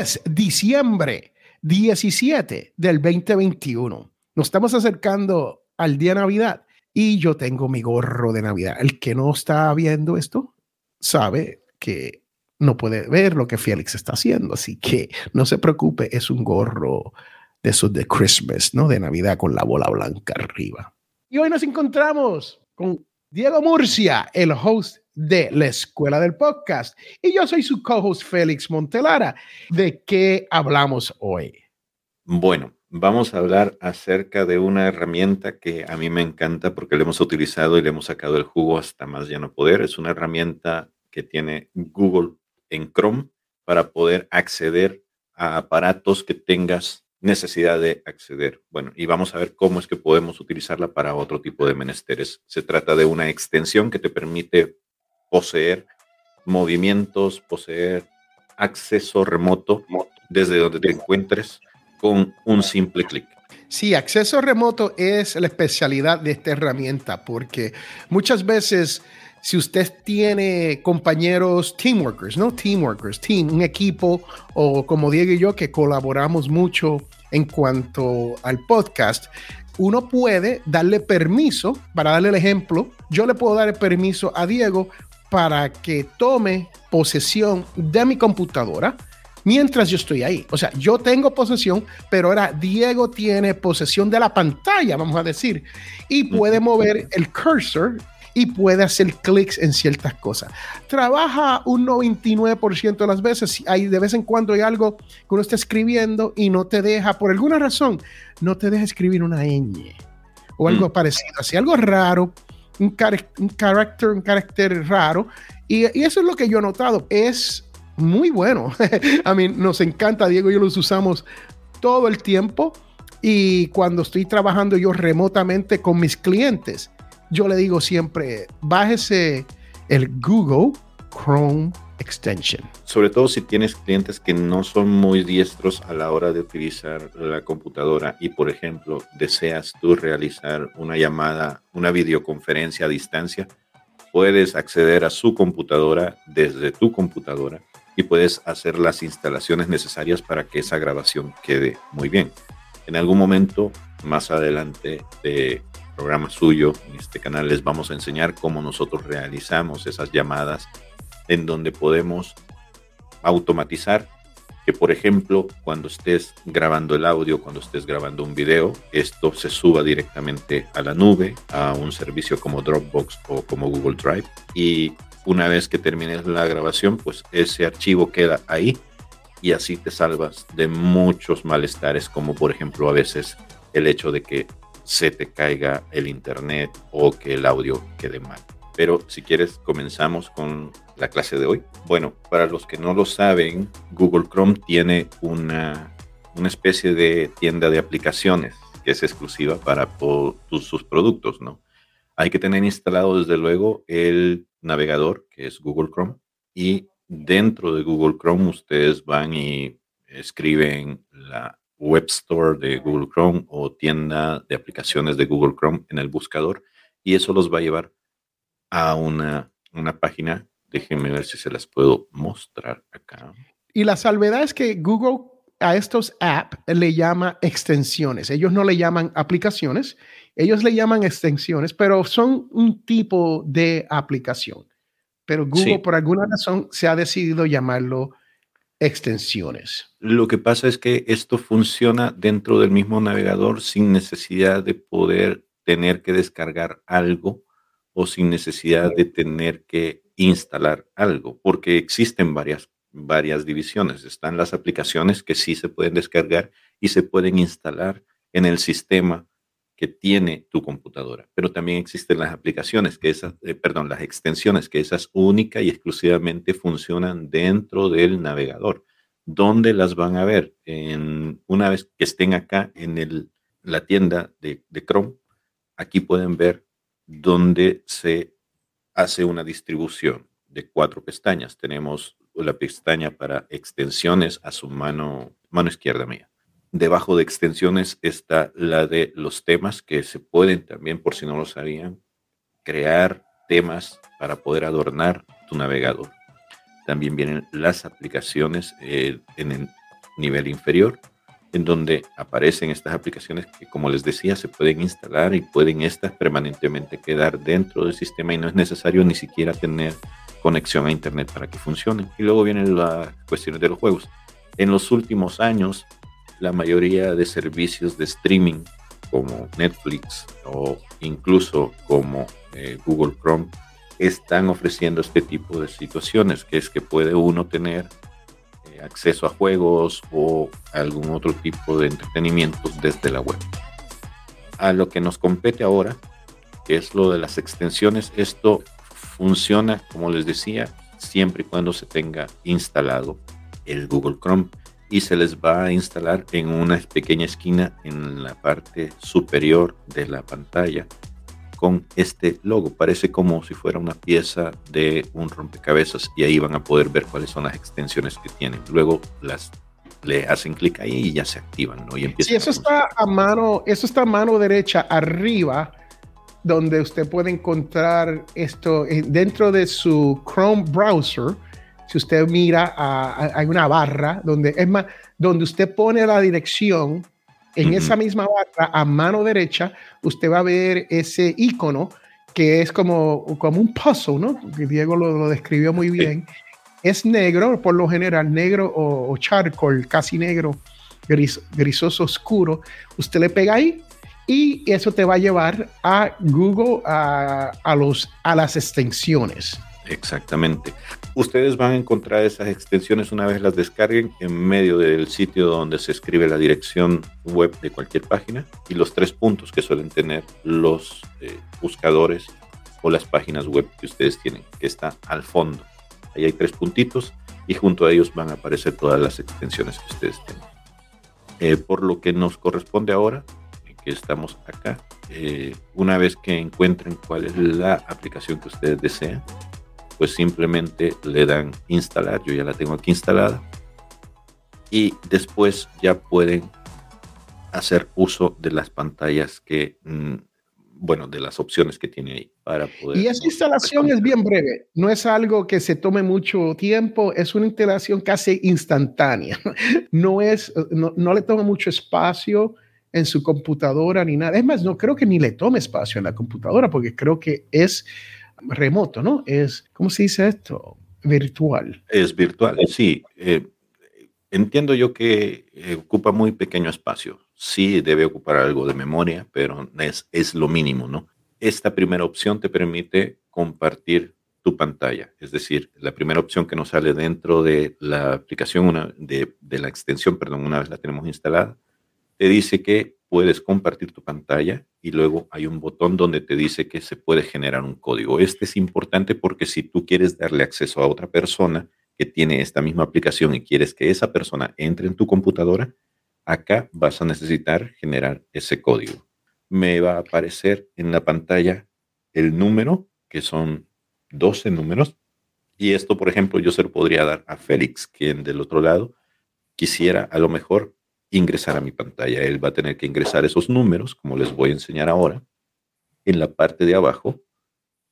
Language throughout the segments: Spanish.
Es diciembre 17 del 2021. Nos estamos acercando al día de Navidad y yo tengo mi gorro de Navidad. El que no está viendo esto sabe que no puede ver lo que Félix está haciendo, así que no se preocupe, es un gorro de esos de Christmas, ¿no? De Navidad con la bola blanca arriba. Y hoy nos encontramos con Diego Murcia, el host de la Escuela del Podcast. Y yo soy su co-host Félix Montelara. ¿De qué hablamos hoy? Bueno, vamos a hablar acerca de una herramienta que a mí me encanta porque la hemos utilizado y le hemos sacado el jugo hasta más ya no poder. Es una herramienta que tiene Google en Chrome para poder acceder a aparatos que tengas necesidad de acceder. Bueno, y vamos a ver cómo es que podemos utilizarla para otro tipo de menesteres. Se trata de una extensión que te permite poseer movimientos, poseer acceso remoto desde donde te encuentres con un simple clic. Sí, acceso remoto es la especialidad de esta herramienta porque muchas veces si usted tiene compañeros teamworkers, ¿no? Teamworkers, team, un equipo o como Diego y yo que colaboramos mucho en cuanto al podcast, uno puede darle permiso, para darle el ejemplo, yo le puedo dar el permiso a Diego para que tome posesión de mi computadora mientras yo estoy ahí. O sea, yo tengo posesión, pero ahora Diego tiene posesión de la pantalla, vamos a decir, y puede mover el cursor y puede hacer clics en ciertas cosas. Trabaja un 99% de las veces. Hay de vez en cuando hay algo que uno está escribiendo y no te deja, por alguna razón, no te deja escribir una ñ o algo mm. parecido. Así, algo raro un, carácter, un carácter raro. Y, eso es lo que yo he notado. Es muy bueno. a mí nos encanta, Diego y yo los usamos todo el tiempo. Y cuando estoy trabajando yo remotamente con mis clientes, yo le digo siempre, bájese el Google Chrome Sobre todo si tienes clientes que no son muy diestros a la hora de utilizar la computadora y, por ejemplo, deseas tú realizar una llamada, una videoconferencia a distancia, puedes acceder a su computadora desde tu computadora y puedes hacer las instalaciones necesarias para que esa grabación quede muy bien. En algún momento más adelante de programa suyo en este canal les vamos a enseñar cómo nosotros realizamos esas llamadas en donde podemos automatizar que, por ejemplo, cuando estés grabando el audio, cuando estés grabando un video, esto se suba directamente a la nube, a un servicio como Dropbox o como Google Drive. Y una vez que termines la grabación, pues ese archivo queda ahí y así te salvas de muchos malestares, como por ejemplo a veces el hecho de que se te caiga el internet o que el audio quede mal. Pero si quieres, comenzamos con la clase de hoy. Bueno, para los que no lo saben, Google Chrome tiene una, una especie de tienda de aplicaciones que es exclusiva para sus productos, ¿no? Hay que tener instalado desde luego el navegador que es Google Chrome y dentro de Google Chrome ustedes van y escriben la Web Store de Google Chrome o tienda de aplicaciones de Google Chrome en el buscador y eso los va a llevar a una, una página. Déjenme ver si se las puedo mostrar acá. Y la salvedad es que Google a estos apps le llama extensiones. Ellos no le llaman aplicaciones, ellos le llaman extensiones, pero son un tipo de aplicación. Pero Google por alguna razón se ha decidido llamarlo extensiones. Lo que pasa es que esto funciona dentro del mismo navegador sin necesidad de poder tener que descargar algo o sin necesidad de tener que instalar algo, porque existen varias, varias divisiones. Están las aplicaciones que sí se pueden descargar y se pueden instalar en el sistema que tiene tu computadora, pero también existen las aplicaciones que esas, eh, perdón, las extensiones que esas única y exclusivamente funcionan dentro del navegador. ¿Dónde las van a ver? En, una vez que estén acá en el, la tienda de, de Chrome, aquí pueden ver donde se hace una distribución de cuatro pestañas. Tenemos la pestaña para extensiones a su mano, mano izquierda mía. Debajo de extensiones está la de los temas que se pueden también, por si no lo sabían, crear temas para poder adornar tu navegador. también vienen las aplicaciones eh, en el nivel inferior, en donde aparecen estas aplicaciones que, como les decía, se pueden instalar y pueden estas permanentemente quedar dentro del sistema y no es necesario ni siquiera tener conexión a Internet para que funcionen. Y luego vienen las cuestiones de los juegos. En los últimos años, la mayoría de servicios de streaming como Netflix o incluso como eh, Google Chrome están ofreciendo este tipo de situaciones, que es que puede uno tener acceso a juegos o algún otro tipo de entretenimiento desde la web. A lo que nos compete ahora, que es lo de las extensiones, esto funciona, como les decía, siempre y cuando se tenga instalado el Google Chrome y se les va a instalar en una pequeña esquina en la parte superior de la pantalla con este logo. Parece como si fuera una pieza de un rompecabezas y ahí van a poder ver cuáles son las extensiones que tienen. Luego las le hacen clic ahí y ya se activan, ¿no? Y sí, eso está a mano, eso está a mano derecha arriba, donde usted puede encontrar esto eh, dentro de su Chrome browser. Si usted mira, hay una barra donde es más, donde usted pone la dirección en esa misma barra, a mano derecha, usted va a ver ese icono que es como, como un puzzle, ¿no? Diego lo, describió muy bien. Es negro, por lo general, negro o, charcoal, casi negro, gris, grisoso oscuro. Usted le pega ahí y eso te va a llevar a Google, a, a los, a las extensiones. Exactamente. Ustedes van a encontrar esas extensiones una vez las descarguen en medio del sitio donde se escribe la dirección web de cualquier página y los tres puntos que suelen tener los eh, buscadores o las páginas web que ustedes tienen, que está al fondo. Ahí hay tres puntitos y junto a ellos van a aparecer todas las extensiones que ustedes tienen. Eh, por lo que nos corresponde ahora, que estamos acá, eh, una vez que encuentren cuál es la aplicación que ustedes desean, pues simplemente le dan instalar. Yo ya la tengo aquí instalada. Y después ya pueden hacer uso de las pantallas que, mm, bueno, de las opciones que tiene ahí para poder. Y esa instalación es bien breve, no es algo que se tome mucho tiempo, es una instalación casi instantánea. No es, no, no le toma mucho espacio en su computadora ni nada. Es más, no creo que ni le tome espacio en la computadora porque creo que es remoto, ¿no? Es, ¿cómo se dice esto? Virtual. Es virtual, sí. Eh, entiendo yo que eh, ocupa muy pequeño espacio. Sí debe ocupar algo de memoria, pero es, es lo mínimo, ¿no? Esta primera opción te permite compartir tu pantalla. Es decir, la primera opción que nos sale dentro de la aplicación, de, de, la extensión, perdón, una vez la tenemos instalada, te dice que puedes compartir tu pantalla y luego hay un botón donde te dice que se puede generar un código. Este es importante porque si tú quieres darle acceso a otra persona que tiene esta misma aplicación y quieres que esa persona entre en tu computadora, acá vas a necesitar generar ese código. Me va a aparecer en la pantalla el número, que son 12 números, y esto, por ejemplo, yo se lo podría dar a Félix, quien del otro lado quisiera a lo mejor ingresar a mi pantalla. Él va a tener que ingresar esos números, como les voy a enseñar ahora. En la parte de abajo,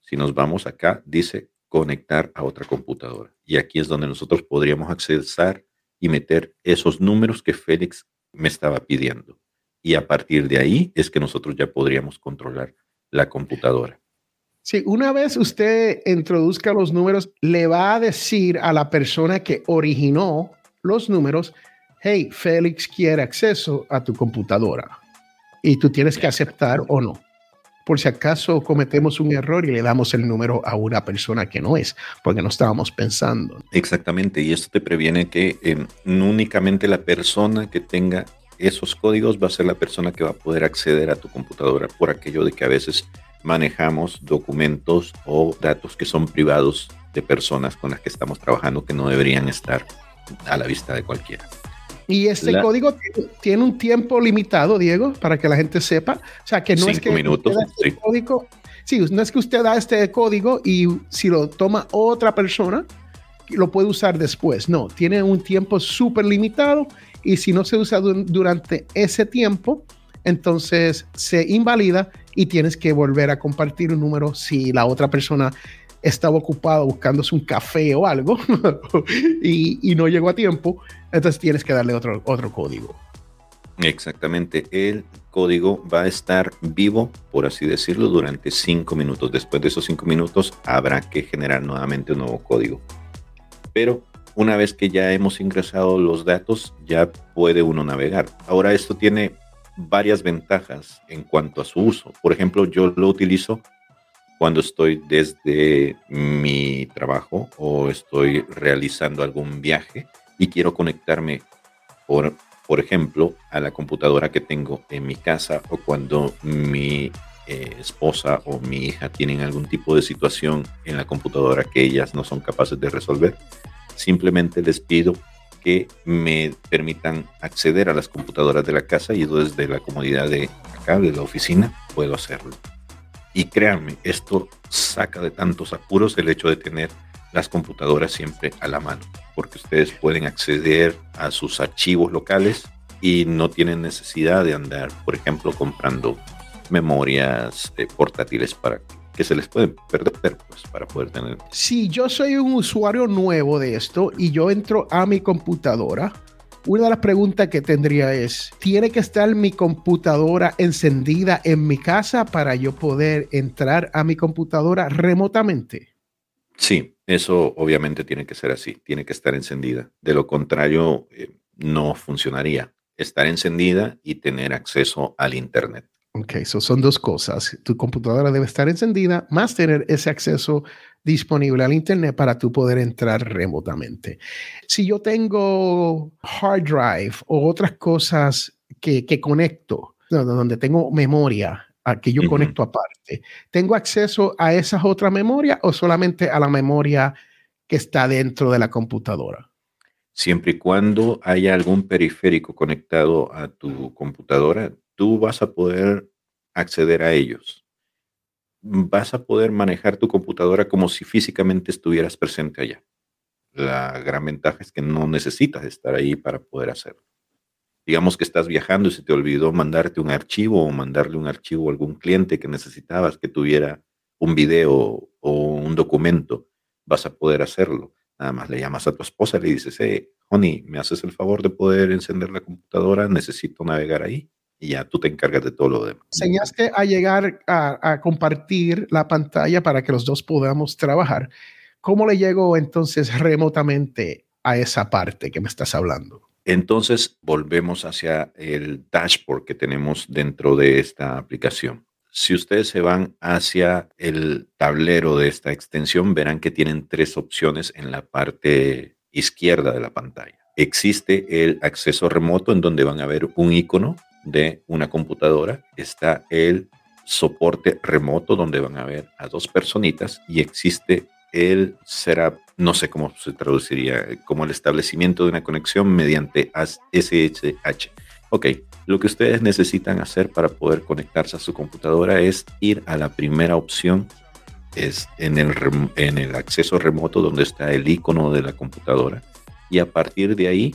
si nos vamos acá, dice conectar a otra computadora. Y aquí es donde nosotros podríamos accesar y meter esos números que Félix me estaba pidiendo. Y a partir de ahí es que nosotros ya podríamos controlar la computadora. Sí, una vez usted introduzca los números, le va a decir a la persona que originó los números hey, Félix quiere acceso a tu computadora y tú tienes que aceptar o no. Por si acaso cometemos un error y le damos el número a una persona que no es, porque no estábamos pensando. Exactamente, y esto te previene que eh, únicamente la persona que tenga esos códigos va a ser la persona que va a poder acceder a tu computadora por aquello de que a veces manejamos documentos o datos que son privados de personas con las que estamos trabajando que no deberían estar a la vista de cualquiera. Y este código tiene un tiempo limitado, Diego, para que la gente sepa. O sea, que no es que minutos, este código, sí, no es que usted da este código y si lo toma otra persona, lo puede usar después. No, tiene un tiempo súper limitado y si no se usa durante ese tiempo, entonces se invalida y tienes que volver a compartir un número si la otra persona estaba ocupado buscándose un café o algo y, no llegó a tiempo, entonces tienes que darle otro, otro código. Exactamente, el código va a estar vivo, por así decirlo, durante cinco minutos. Después de esos cinco minutos habrá que generar nuevamente un nuevo código. Pero una vez que ya hemos ingresado los datos, ya puede uno navegar. Ahora esto tiene varias ventajas en cuanto a su uso. Por ejemplo, yo lo utilizo cuando estoy desde mi trabajo o estoy realizando algún viaje y quiero conectarme, por, por ejemplo, a la computadora que tengo en mi casa o cuando mi eh, esposa o mi hija tienen algún tipo de situación en la computadora que ellas no son capaces de resolver. Simplemente les pido que me permitan acceder a las computadoras de la casa y desde la comodidad de acá, de la oficina, puedo hacerlo. Y créanme, esto saca de tantos apuros el hecho de tener las computadoras siempre a la mano, porque ustedes pueden acceder a sus archivos locales y no tienen necesidad de andar, por ejemplo, comprando memorias eh, portátiles para que se les pueden perder pues, para poder tener. Si yo soy un usuario nuevo de esto y yo entro a mi computadora, una de las preguntas que tendría es, ¿tiene que estar mi computadora encendida en mi casa para yo poder entrar a mi computadora remotamente? Sí, eso obviamente tiene que ser así, tiene que estar encendida. De lo contrario, eh, no funcionaría. Estar encendida y tener acceso al Internet. Ok, eso son dos cosas. Tu computadora debe estar encendida, más tener ese acceso disponible al Internet para tú poder entrar remotamente. Si yo tengo hard drive o otras cosas que, que conecto, donde tengo memoria, a que yo conecto aparte, ¿tengo acceso a esas otras memorias o solamente a la memoria que está dentro de la computadora? Siempre y cuando haya algún periférico conectado a tu computadora, tú vas a poder acceder a ellos vas a poder manejar tu computadora como si físicamente estuvieras presente allá. La gran ventaja es que no necesitas estar ahí para poder hacerlo. Digamos que estás viajando y se te olvidó mandarte un archivo o mandarle un archivo a algún cliente que necesitabas que tuviera un video o un documento, vas a poder hacerlo. Nada más le llamas a tu esposa y le dices, hey, honey, ¿me haces el favor de poder encender la computadora? Necesito navegar ahí y ya tú te encargas de todo lo demás. Enseñaste a llegar a, compartir la pantalla para que los dos podamos trabajar. ¿Cómo le llego entonces remotamente a esa parte que me estás hablando? Entonces volvemos hacia el dashboard que tenemos dentro de esta aplicación. Si ustedes se van hacia el tablero de esta extensión, verán que tienen tres opciones en la parte izquierda de la pantalla. Existe el acceso remoto en donde van a ver un icono de una computadora está el soporte remoto donde van a ver a dos personitas y existe el setup, no sé cómo se traduciría, como el establecimiento de una conexión mediante SSH. Ok, lo que ustedes necesitan hacer para poder conectarse a su computadora es ir a la primera opción, es en el, en el acceso remoto donde está el icono de la computadora y a partir de ahí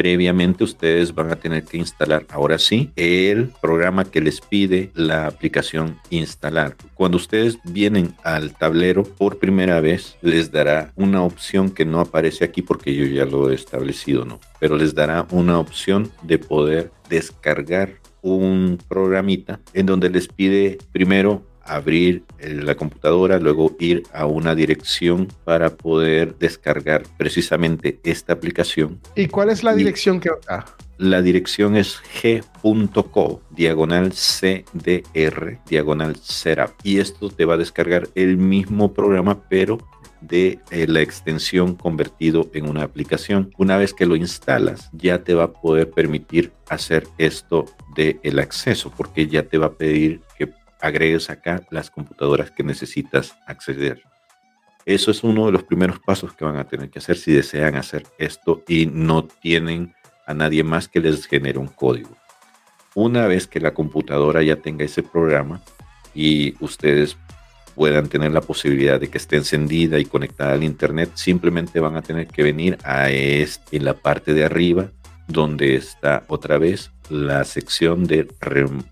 previamente ustedes van a tener que instalar ahora sí el programa que les pide la aplicación instalar. Cuando ustedes vienen al tablero por primera vez, les dará una opción que no aparece aquí porque yo ya lo he establecido, ¿no? Pero les dará una opción de poder descargar un programita en donde les pide primero abrir la computadora, luego ir a una dirección para poder descargar precisamente esta aplicación. ¿Y cuál es la dirección que da? La dirección es g.co, diagonal CDR, diagonal setup. Y esto te va a descargar el mismo programa, pero de eh, la extensión convertido en una aplicación. Una vez que lo instalas, ya te va a poder permitir hacer esto de el acceso, porque ya te va a pedir agregues acá las computadoras que necesitas acceder. Eso es uno de los primeros pasos que van a tener que hacer si desean hacer esto y no tienen a nadie más que les genere un código. Una vez que la computadora ya tenga ese programa y ustedes puedan tener la posibilidad de que esté encendida y conectada al internet, simplemente van a tener que venir a este, en la parte de arriba donde está otra vez la sección de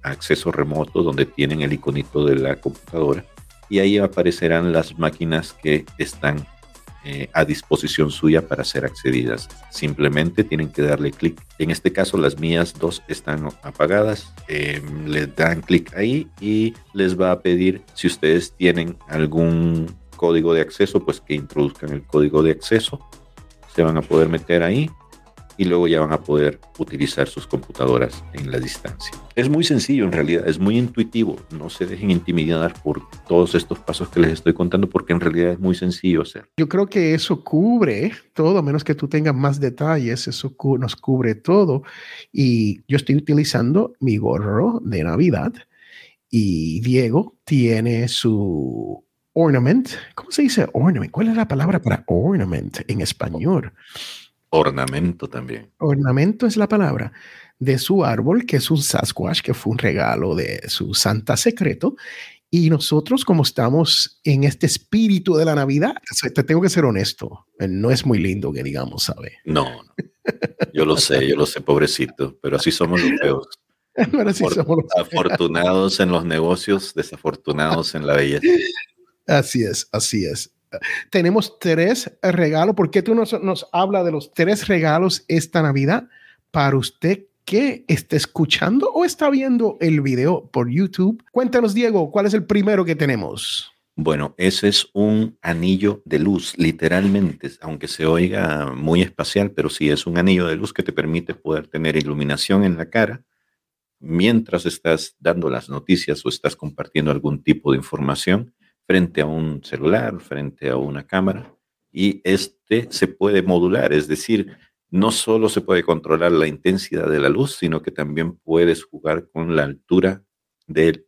acceso remoto donde tienen el iconito de la computadora y ahí aparecerán las máquinas que están eh, a disposición suya para ser accedidas. Simplemente tienen que darle clic. En este caso, las mías dos están apagadas. Eh, les dan clic ahí y les va a pedir si ustedes tienen algún código de acceso, pues que introduzcan el código de acceso. Se van a poder meter ahí y luego ya van a poder utilizar sus computadoras en la distancia. Es muy sencillo en realidad, es muy intuitivo, no se dejen intimidar por todos estos pasos que les estoy contando porque en realidad es muy sencillo hacer. Yo creo que eso cubre todo, a menos que tú tengas más detalles, eso nos cubre todo y yo estoy utilizando mi gorro de Navidad y Diego tiene su ornament. ¿Cómo se dice ornament? ¿Cuál es la palabra para ornament en español? Ornamento también. Ornamento es la palabra de su árbol, que es un Sasquatch, que fue un regalo de su santa secreto. Y nosotros, como estamos en este espíritu de la Navidad, te tengo que ser honesto, no es muy lindo que digamos, ¿sabe? No, no. Yo lo sé, yo lo sé, pobrecito, pero así somos los feos. Afortunados en los negocios, desafortunados en la belleza. Así es, así es. Tenemos tres regalos. ¿Por qué tú nos, nos hablas de los tres regalos esta Navidad para usted que esté escuchando o está viendo el video por YouTube? Cuéntanos, Diego, ¿cuál es el primero que tenemos? Bueno, ese es un anillo de luz, literalmente, aunque se oiga muy espacial, pero sí es un anillo de luz que te permite poder tener iluminación en la cara mientras estás dando las noticias o estás compartiendo algún tipo de información frente a un celular, frente a una cámara, y este se puede modular, es decir, no solo se puede controlar la intensidad de la luz, sino que también puedes jugar con la altura del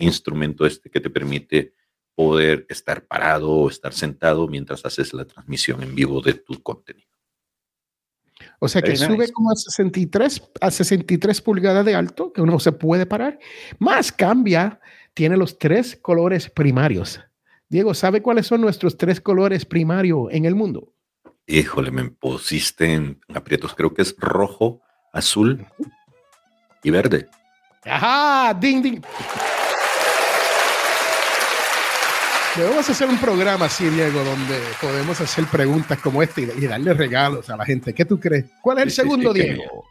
instrumento este que te permite poder estar parado o estar sentado mientras haces la transmisión en vivo de tu contenido. O sea que sube como a 63, a 63 pulgadas de alto, que uno se puede parar, más cambia tiene los tres colores primarios. Diego, ¿sabe cuáles son nuestros tres colores primarios en el mundo? Híjole, me pusiste en aprietos. Creo que es rojo, azul y verde. Ajá, ding, ding. Debemos hacer un programa así, Diego, donde podemos hacer preguntas como esta y, darle regalos a la gente. ¿Qué tú crees? ¿Cuál es el segundo, Diego?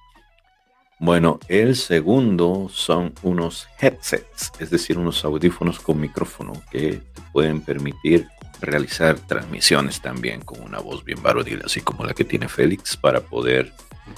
Bueno, el segundo son unos headsets, es decir, unos audífonos con micrófono que te pueden permitir realizar transmisiones también con una voz bien varonil, así como la que tiene Félix, para poder,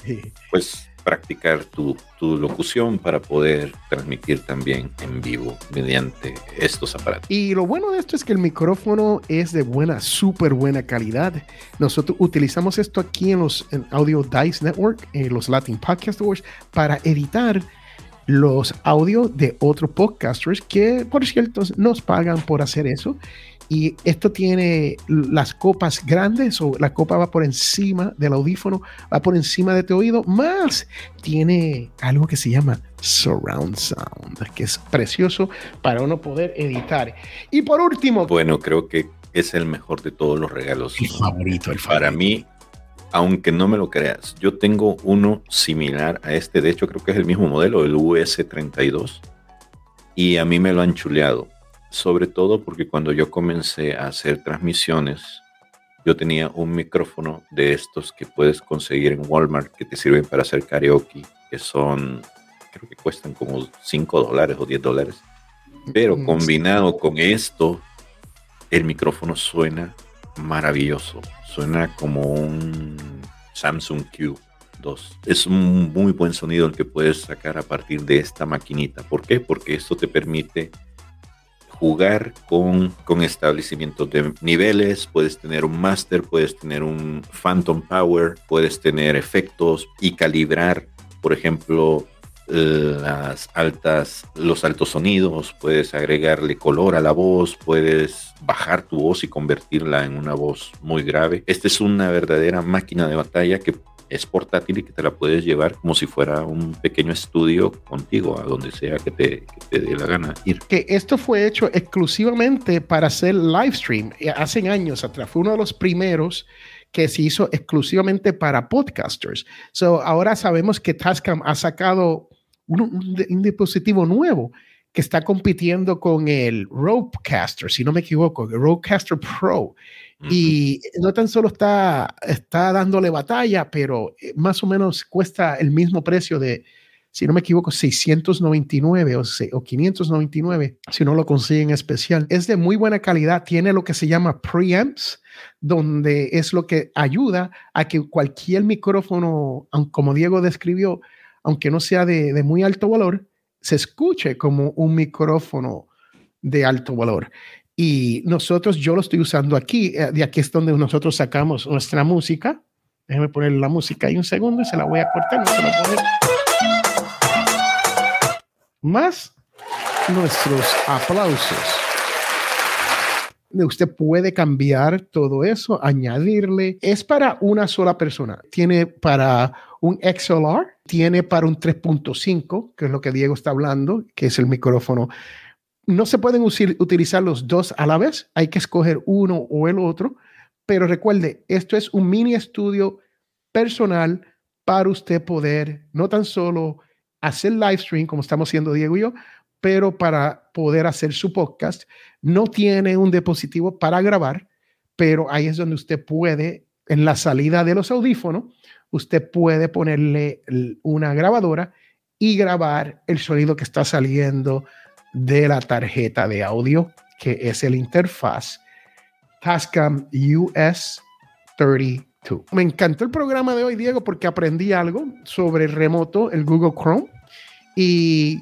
pues, practicar tu, locución para poder transmitir también en vivo mediante estos aparatos. Y lo bueno de esto es que el micrófono es de buena, súper buena calidad. Nosotros utilizamos esto aquí en los Audio Dice Network, en los Latin Podcast Awards, para editar los audios de otros podcasters que, por cierto, nos pagan por hacer eso y esto tiene las copas grandes o la copa va por encima del audífono, va por encima de tu oído, más tiene algo que se llama surround sound, que es precioso para uno poder editar. Y por último... Bueno, creo que es el mejor de todos los regalos. El favorito, el favorito. Para mí, aunque no me lo creas, yo tengo uno similar a este, de hecho creo que es el mismo modelo, el US32, y a mí me lo han chuleado sobre todo porque cuando yo comencé a hacer transmisiones, yo tenía un micrófono de estos que puedes conseguir en Walmart que te sirven para hacer karaoke, que son, creo que cuestan como 5 dólares o 10 dólares. Pero mm, combinado con esto, el micrófono suena maravilloso. Suena como un Samsung Q2. Es un muy buen sonido el que puedes sacar a partir de esta maquinita. ¿Por qué? Porque esto te permite jugar con, con establecimientos de niveles, puedes tener un master, puedes tener un phantom power, puedes tener efectos y calibrar, por ejemplo, las altas, los altos sonidos, puedes agregarle color a la voz, puedes bajar tu voz y convertirla en una voz muy grave. Esta es una verdadera máquina de batalla que es portátil y que te la puedes llevar como si fuera un pequeño estudio contigo, a donde sea que te, dé la gana ir. Que esto fue hecho exclusivamente para hacer live stream eh, hace años atrás. Fue uno de los primeros que se hizo exclusivamente para podcasters. So, ahora sabemos que Tascam ha sacado un, dispositivo nuevo que está compitiendo con el Rodecaster, si no me equivoco, el Rodecaster Pro. Y no tan solo está, está dándole batalla, pero eh, más o menos cuesta el mismo precio de, si no me equivoco, 699 o, o 599, si no lo consiguen especial. Es de muy buena calidad, tiene lo que se llama preamps, donde es lo que ayuda a que cualquier micrófono, como Diego describió, aunque no sea de, de muy alto valor, se escuche como un micrófono de alto valor. Y nosotros, yo lo estoy usando aquí, eh, de aquí es donde nosotros sacamos nuestra música. Déjeme poner la música ahí un segundo y se la voy a cortar. Más nuestros aplausos. Usted puede cambiar todo eso, añadirle. Es para una sola persona. Tiene para un XLR, tiene para un 3.5, que es lo que Diego está hablando, que es el micrófono no se pueden utilizar los dos a la vez, hay que escoger uno o el otro, pero recuerde, esto es un mini estudio personal para usted poder no tan solo hacer live stream como estamos haciendo Diego y yo, pero para poder hacer su podcast. No tiene un dispositivo para grabar, pero ahí es donde usted puede, en la salida de los audífonos, usted puede ponerle una grabadora y grabar el sonido que está saliendo de la tarjeta de audio, que es el interfaz Tascam US 32. Me encantó el programa de hoy, Diego, porque aprendí algo sobre el remoto, el Google Chrome. Y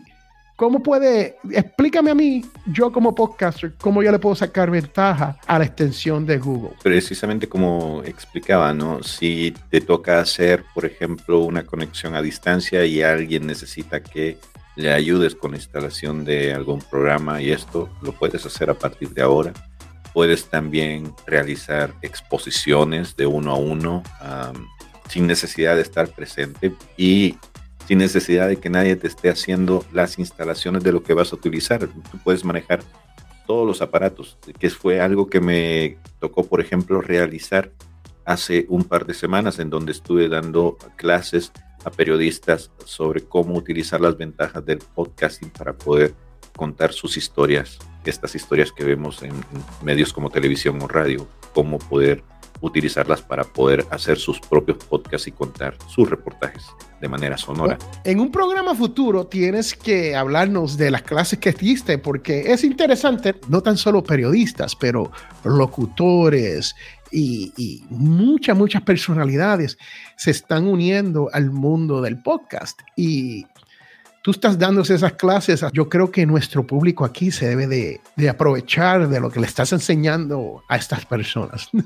cómo puede, explícame a mí, yo como podcaster, cómo yo le puedo sacar ventaja a la extensión de Google. Precisamente como explicaba, ¿no? Si te toca hacer, por ejemplo, una conexión a distancia y alguien necesita que le ayudes con la instalación de algún programa y esto lo puedes hacer a partir de ahora. Puedes también realizar exposiciones de uno a uno sin necesidad de estar presente y sin necesidad de que nadie te esté haciendo las instalaciones de lo que vas a utilizar. Tú puedes manejar todos los aparatos, que fue algo que me tocó, por ejemplo, realizar hace un par de semanas en donde estuve dando clases a periodistas sobre cómo utilizar las ventajas del podcasting para poder contar sus historias, estas historias que vemos en, medios como televisión o radio, cómo poder utilizarlas para poder hacer sus propios podcasts y contar sus reportajes de manera sonora. En un programa futuro tienes que hablarnos de las clases que diste, porque es interesante, no tan solo periodistas, pero locutores, y, muchas, muchas personalidades se están uniendo al mundo del podcast. Y tú estás dándose esas clases, yo creo que nuestro público aquí se debe de, aprovechar de lo que le estás enseñando a estas personas.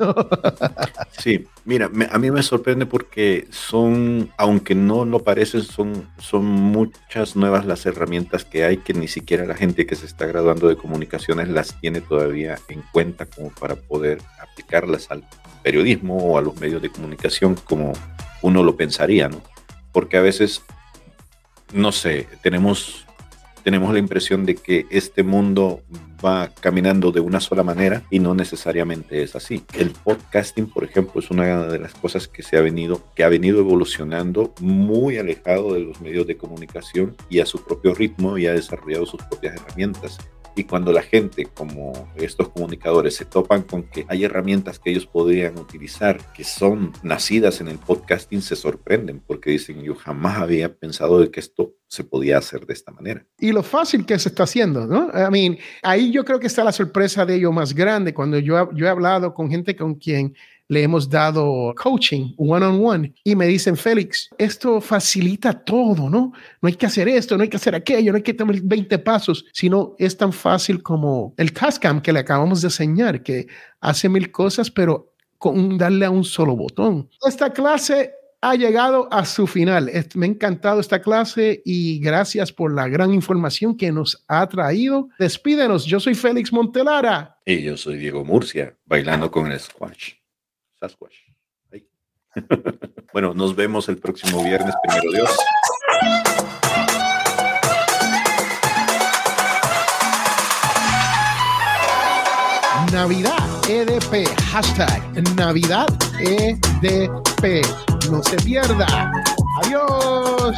Sí, mira, a mí me sorprende porque son, aunque no lo parecen, son, son muchas nuevas las herramientas que hay que ni siquiera la gente que se está graduando de comunicaciones las tiene todavía en cuenta como para poder aplicarlas al periodismo o a los medios de comunicación como uno lo pensaría, ¿no? Porque a veces no sé, tenemos, tenemos la impresión de que este mundo va caminando de una sola manera y no necesariamente es así. El podcasting, por ejemplo, es una de las cosas que se ha venido, que ha venido evolucionando muy alejado de los medios de comunicación y a su propio ritmo y ha desarrollado sus propias herramientas. Y cuando la gente, como estos comunicadores, se topan con que hay herramientas que ellos podrían utilizar que son nacidas en el podcasting, se sorprenden porque dicen, yo jamás había pensado de que esto se podía hacer de esta manera. Y lo fácil que se está haciendo, ¿no? I mean, ahí yo creo que está la sorpresa de ello más grande. Cuando yo, yo he hablado con gente con quien le hemos dado coaching one on one y me dicen, Félix, esto facilita todo, ¿no? No hay que hacer esto, no hay que hacer aquello, no hay que tomar 20 pasos, sino es tan fácil como el Tascam que le acabamos de enseñar, que hace mil cosas, pero con darle a un solo botón. Esta clase ha llegado a su final. Me ha encantado esta clase y gracias por la gran información que nos ha traído. Despídenos. Yo soy Félix Montelara. Y yo soy Diego Murcia, bailando con el squash. Sasquatch. bueno, nos vemos el próximo viernes, primero Dios. Navidad EDP, hashtag Navidad EDP. No se pierda. Adiós.